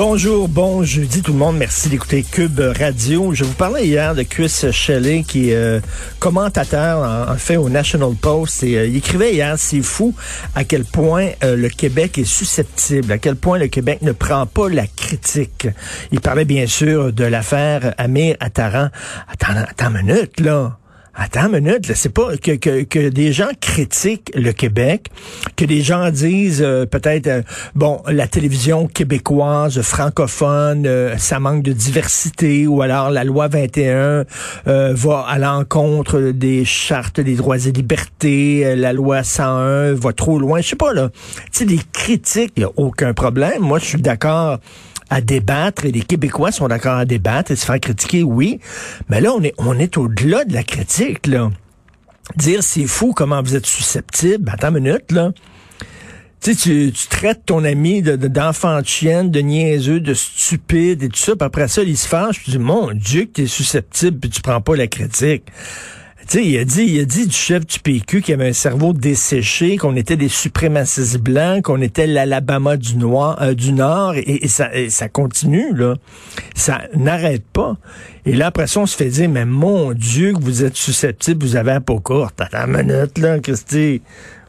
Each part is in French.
Bonjour, bon jeudi tout le monde. Merci d'écouter Cube Radio. Je vous parlais hier de Chris Shelley qui est euh, commentateur en, fait au National Post et euh, il écrivait hier, c'est fou à quel point euh, le Québec est susceptible, à quel point le Québec ne prend pas la critique. Il parlait bien sûr de l'affaire Amir Attaran. Attends, attends une minute là. Attends une minute, c'est pas que, que, que des gens critiquent le Québec, que des gens disent euh, peut-être euh, bon la télévision québécoise francophone euh, ça manque de diversité ou alors la loi 21 va à l'encontre des chartes des droits et libertés, la loi 101 va trop loin, je sais pas là. Tu sais des critiques, y a aucun problème. Moi je suis d'accord à débattre et les Québécois sont d'accord à débattre et se faire critiquer, oui. Mais là, on est, on est au-delà de la critique, là. Dire c'est fou comment vous êtes susceptible. Attends une minute, là. Tu, sais, tu, traites ton ami d'enfant de, de, chienne, de niaiseux, de stupide et tout ça, puis après ça, il se fâche, tu dis, mon Dieu, que t'es susceptible, puis tu prends pas la critique. Sais, il a dit, il a dit du chef du PQ qu'il avait un cerveau desséché, qu'on était des suprémacistes blancs, qu'on était l'Alabama du Noir, euh, du Nord, et, ça, et, ça, continue là, ça n'arrête pas. Et là après ça, on se fait dire, mais mon Dieu, que vous êtes susceptible, vous avez un peau courte. Attends une minute là, Christy.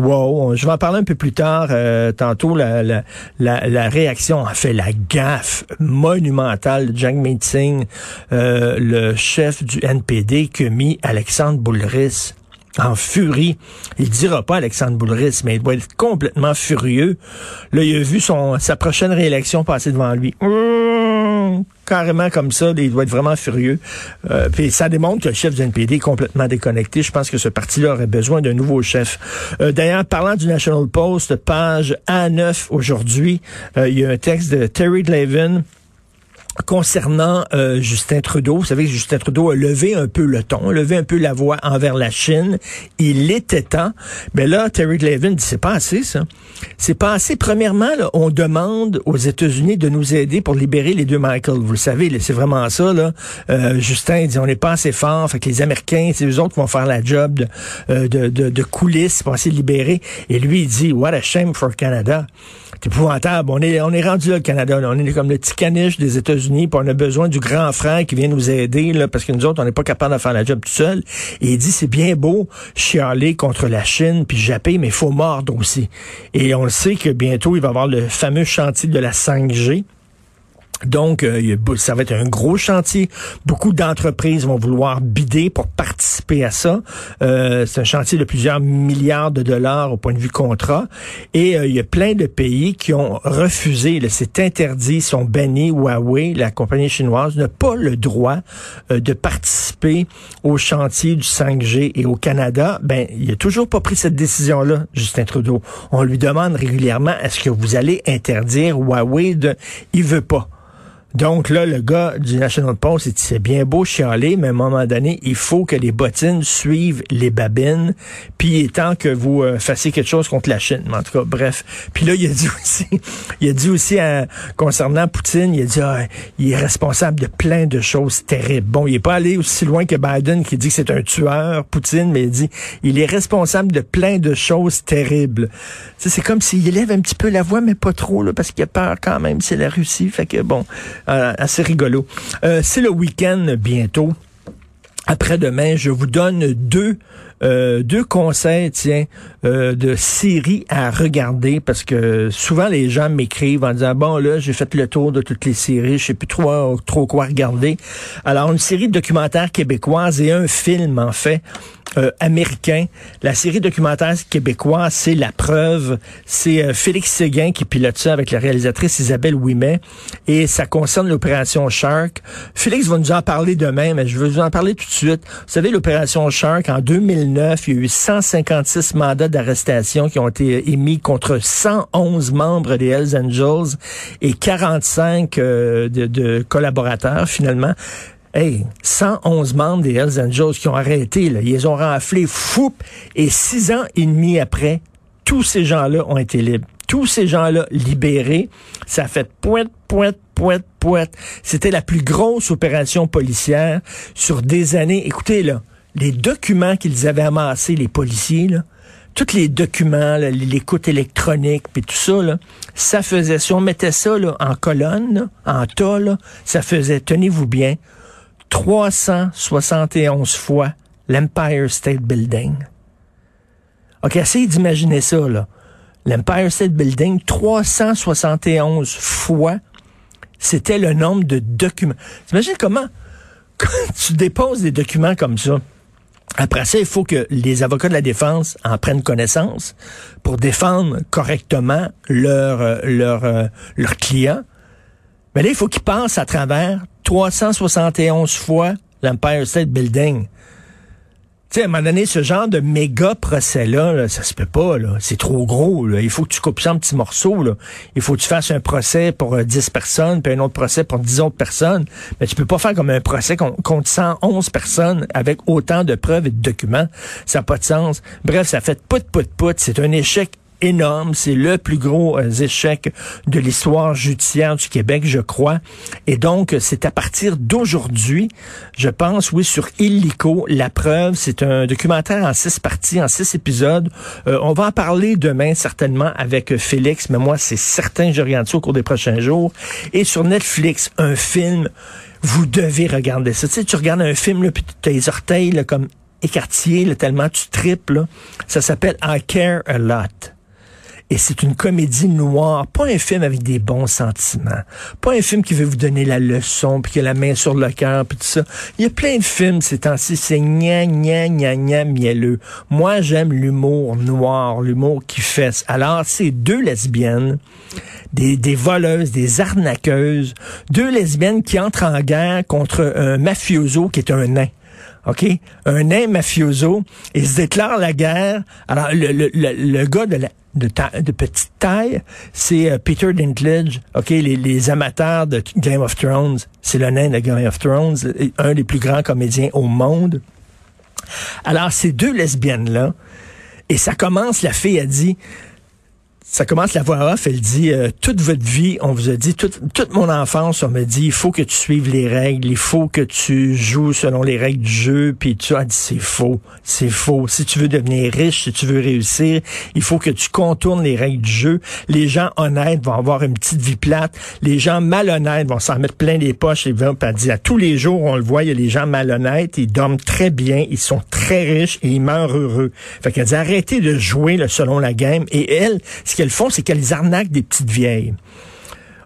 Wow, je vais en parler un peu plus tard. Euh, tantôt, la, la, la, réaction, a fait, la gaffe monumentale de Jagmeet Singh, euh, le chef du NPD, que mis Alexandre Boulris en furie. Il dira pas Alexandre Boulris, mais il doit être complètement furieux. Là, il a vu son sa prochaine réélection passer devant lui. Mmh, carrément comme ça, il doit être vraiment furieux. Euh, puis ça démontre que le chef du NPD est complètement déconnecté. Je pense que ce parti-là aurait besoin d'un nouveau chef. Euh, D'ailleurs, parlant du National Post, page A9 aujourd'hui, euh, il y a un texte de Terry Glavin concernant euh, Justin Trudeau, vous savez que Justin Trudeau a levé un peu le ton, a levé un peu la voix envers la Chine. Il était temps. Mais là, Terry Glavin dit c'est pas assez ça. C'est pas assez. Premièrement, là, on demande aux États-Unis de nous aider pour libérer les deux Michael. Vous le savez, c'est vraiment ça. Là. Euh, Justin dit on n'est pas assez fort. Fait que les Américains, c'est eux autres qui vont faire la job de, euh, de, de, de coulisses pour essayer de libérer. Et lui, il dit what a shame for Canada. C'est épouvantable. On est, on est rendu là, le Canada. On est comme le petit caniche des États-Unis, puis on a besoin du grand frère qui vient nous aider, là, parce que nous autres, on n'est pas capable de faire la job tout seul. Et il dit, c'est bien beau chialer contre la Chine, puis Japon, mais il faut mordre aussi. Et on le sait que bientôt, il va y avoir le fameux chantier de la 5G. Donc, euh, ça va être un gros chantier. Beaucoup d'entreprises vont vouloir bider pour participer à ça. Euh, c'est un chantier de plusieurs milliards de dollars au point de vue contrat. Et euh, il y a plein de pays qui ont refusé, c'est interdit, sont bannis. Huawei, la compagnie chinoise, n'a pas le droit euh, de participer au chantier du 5G. Et au Canada, ben, il a toujours pas pris cette décision-là, Justin Trudeau. On lui demande régulièrement, est-ce que vous allez interdire Huawei de... Il veut pas. Donc là, le gars du National Post, il dit, c'est bien beau chialer, mais à un moment donné, il faut que les bottines suivent les babines, puis il est temps que vous euh, fassiez quelque chose contre la Chine. En tout cas, bref. Puis là, il a dit aussi, il a dit aussi concernant Poutine, il a dit, ah, il est responsable de plein de choses terribles. Bon, il est pas allé aussi loin que Biden qui dit que c'est un tueur, Poutine, mais il dit, il est responsable de plein de choses terribles. c'est comme s'il élève un petit peu la voix, mais pas trop, là, parce qu'il a peur quand même, c'est la Russie. Fait que bon, assez rigolo. Euh, c'est le week-end bientôt. Après-demain, je vous donne deux euh, deux conseils, tiens, euh, de séries à regarder parce que souvent les gens m'écrivent en disant bon là j'ai fait le tour de toutes les séries, je sais plus trop trop quoi regarder. Alors une série de documentaires québécoises et un film en fait. Euh, américain. La série documentaire québécoise, c'est La Preuve. C'est euh, Félix Séguin qui pilote ça avec la réalisatrice Isabelle Ouimet. Et ça concerne l'opération Shark. Félix va nous en parler demain, mais je veux vous en parler tout de suite. Vous savez, l'opération Shark, en 2009, il y a eu 156 mandats d'arrestation qui ont été émis contre 111 membres des Hells Angels et 45 euh, de, collaborateurs, finalement. Hey, 111 membres des Hells Angels qui ont arrêté, là, ils ont raflés, fou, et six ans et demi après, tous ces gens-là ont été libres. Tous ces gens-là libérés, ça a fait pointe, pointe, pointe, pointe. C'était la plus grosse opération policière sur des années. Écoutez, là, les documents qu'ils avaient amassés, les policiers, là, tous les documents, l'écoute électronique, puis tout ça, là, ça faisait, si on mettait ça là, en colonne, en tas, ça faisait, tenez-vous bien, 371 fois l'Empire State Building. OK, essayez d'imaginer ça, là. L'Empire State Building, 371 fois, c'était le nombre de documents. T'imagines comment, quand tu déposes des documents comme ça, après ça, il faut que les avocats de la défense en prennent connaissance pour défendre correctement leur, euh, leur, euh, leur client. Mais là, il faut qu'ils passent à travers 371 fois l'Empire State Building. Tu sais, à un moment donné, ce genre de méga procès-là, ça se peut pas, là. C'est trop gros, là. Il faut que tu coupes ça en petits morceaux, là. Il faut que tu fasses un procès pour 10 euh, personnes, puis un autre procès pour 10 autres personnes. Mais tu peux pas faire comme un procès contre 111 personnes avec autant de preuves et de documents. Ça n'a pas de sens. Bref, ça fait pout, pout, pout. C'est un échec énorme. C'est le plus gros euh, échec de l'histoire judiciaire du Québec, je crois. Et donc, c'est à partir d'aujourd'hui, je pense, oui, sur Illico, la preuve, c'est un documentaire en six parties, en six épisodes. Euh, on va en parler demain, certainement, avec Félix, mais moi, c'est certain, je regarde ça au cours des prochains jours. Et sur Netflix, un film, vous devez regarder ça. Tu sais, tu regardes un film, là, puis les orteils là, comme écartiers, là, tellement tu triples. Ça s'appelle I Care a Lot. Et c'est une comédie noire, pas un film avec des bons sentiments, pas un film qui veut vous donner la leçon, puis qui a la main sur le cœur, puis tout ça. Il y a plein de films ces temps-ci, c'est gna gna gna gna mielleux. Moi, j'aime l'humour noir, l'humour qui fesse. Alors, c'est deux lesbiennes, des, des voleuses, des arnaqueuses, deux lesbiennes qui entrent en guerre contre un mafioso qui est un nain. OK? Un nain mafioso, il se déclare la guerre. Alors, le, le, le, le gars de la, de, de petite taille, c'est euh, Peter Dinklage, ok, les, les, amateurs de Game of Thrones, c'est le nain de Game of Thrones, un des plus grands comédiens au monde. Alors, ces deux lesbiennes-là, et ça commence, la fille a dit, ça commence la voix off, elle dit euh, toute votre vie, on vous a dit toute, toute mon enfance, on m'a dit il faut que tu suives les règles, il faut que tu joues selon les règles du jeu, puis tu as dit c'est faux, c'est faux. Si tu veux devenir riche, si tu veux réussir, il faut que tu contournes les règles du jeu. Les gens honnêtes vont avoir une petite vie plate, les gens malhonnêtes vont s'en mettre plein les poches et vont pas dire à tous les jours on le voit, il y a les gens malhonnêtes, ils dorment très bien, ils sont très riches et ils meurent heureux. Fait qu'elle dit arrêtez de jouer selon la game et elle qu'elles font, c'est qu'elles arnaquent des petites vieilles.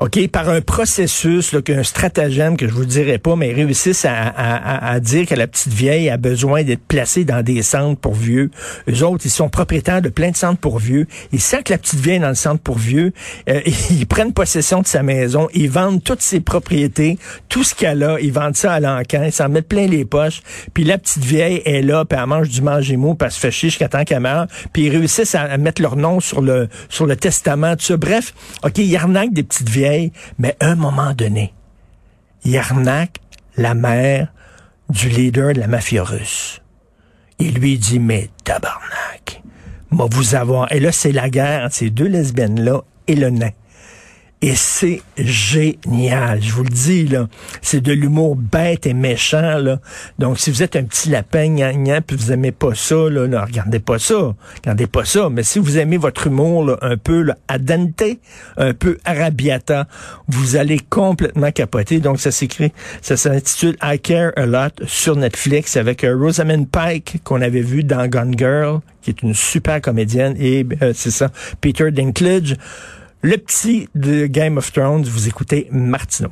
OK, par un processus, là, qu'un stratagème que je vous dirai pas, mais ils réussissent à, dire que la petite vieille a besoin d'être placée dans des centres pour vieux. Eux autres, ils sont propriétaires de plein de centres pour vieux. Ils sentent que la petite vieille est dans le centre pour vieux. Euh, ils prennent possession de sa maison. Ils vendent toutes ses propriétés, tout ce qu'elle a. Ils vendent ça à l'encan. Ils s'en mettent plein les poches. Puis la petite vieille est là, puis elle mange du manger mou, puis elle se fait chier jusqu'à temps qu'elle meurt. Puis ils réussissent à, mettre leur nom sur le, sur le testament, tout ça. Bref, OK, ils arnaquent des petites vieilles mais à un moment donné, il la mère du leader de la mafia russe. Il lui dit, mais tabarnak, moi vous avoir... Et là, c'est la guerre entre ces deux lesbiennes-là et le nain. Et c'est génial, je vous le dis, là. C'est de l'humour bête et méchant, là. Donc, si vous êtes un petit lapin, gna, puis vous aimez pas ça, là, là, regardez pas ça. Regardez pas ça. Mais si vous aimez votre humour, là, un peu, là, adente, un peu arabiata, vous allez complètement capoter. Donc, ça s'écrit, ça s'intitule I Care a Lot sur Netflix avec euh, Rosamund Pike, qu'on avait vu dans Gone Girl, qui est une super comédienne, et euh, c'est ça, Peter Dinklage. Le petit de Game of Thrones, vous écoutez Martineau.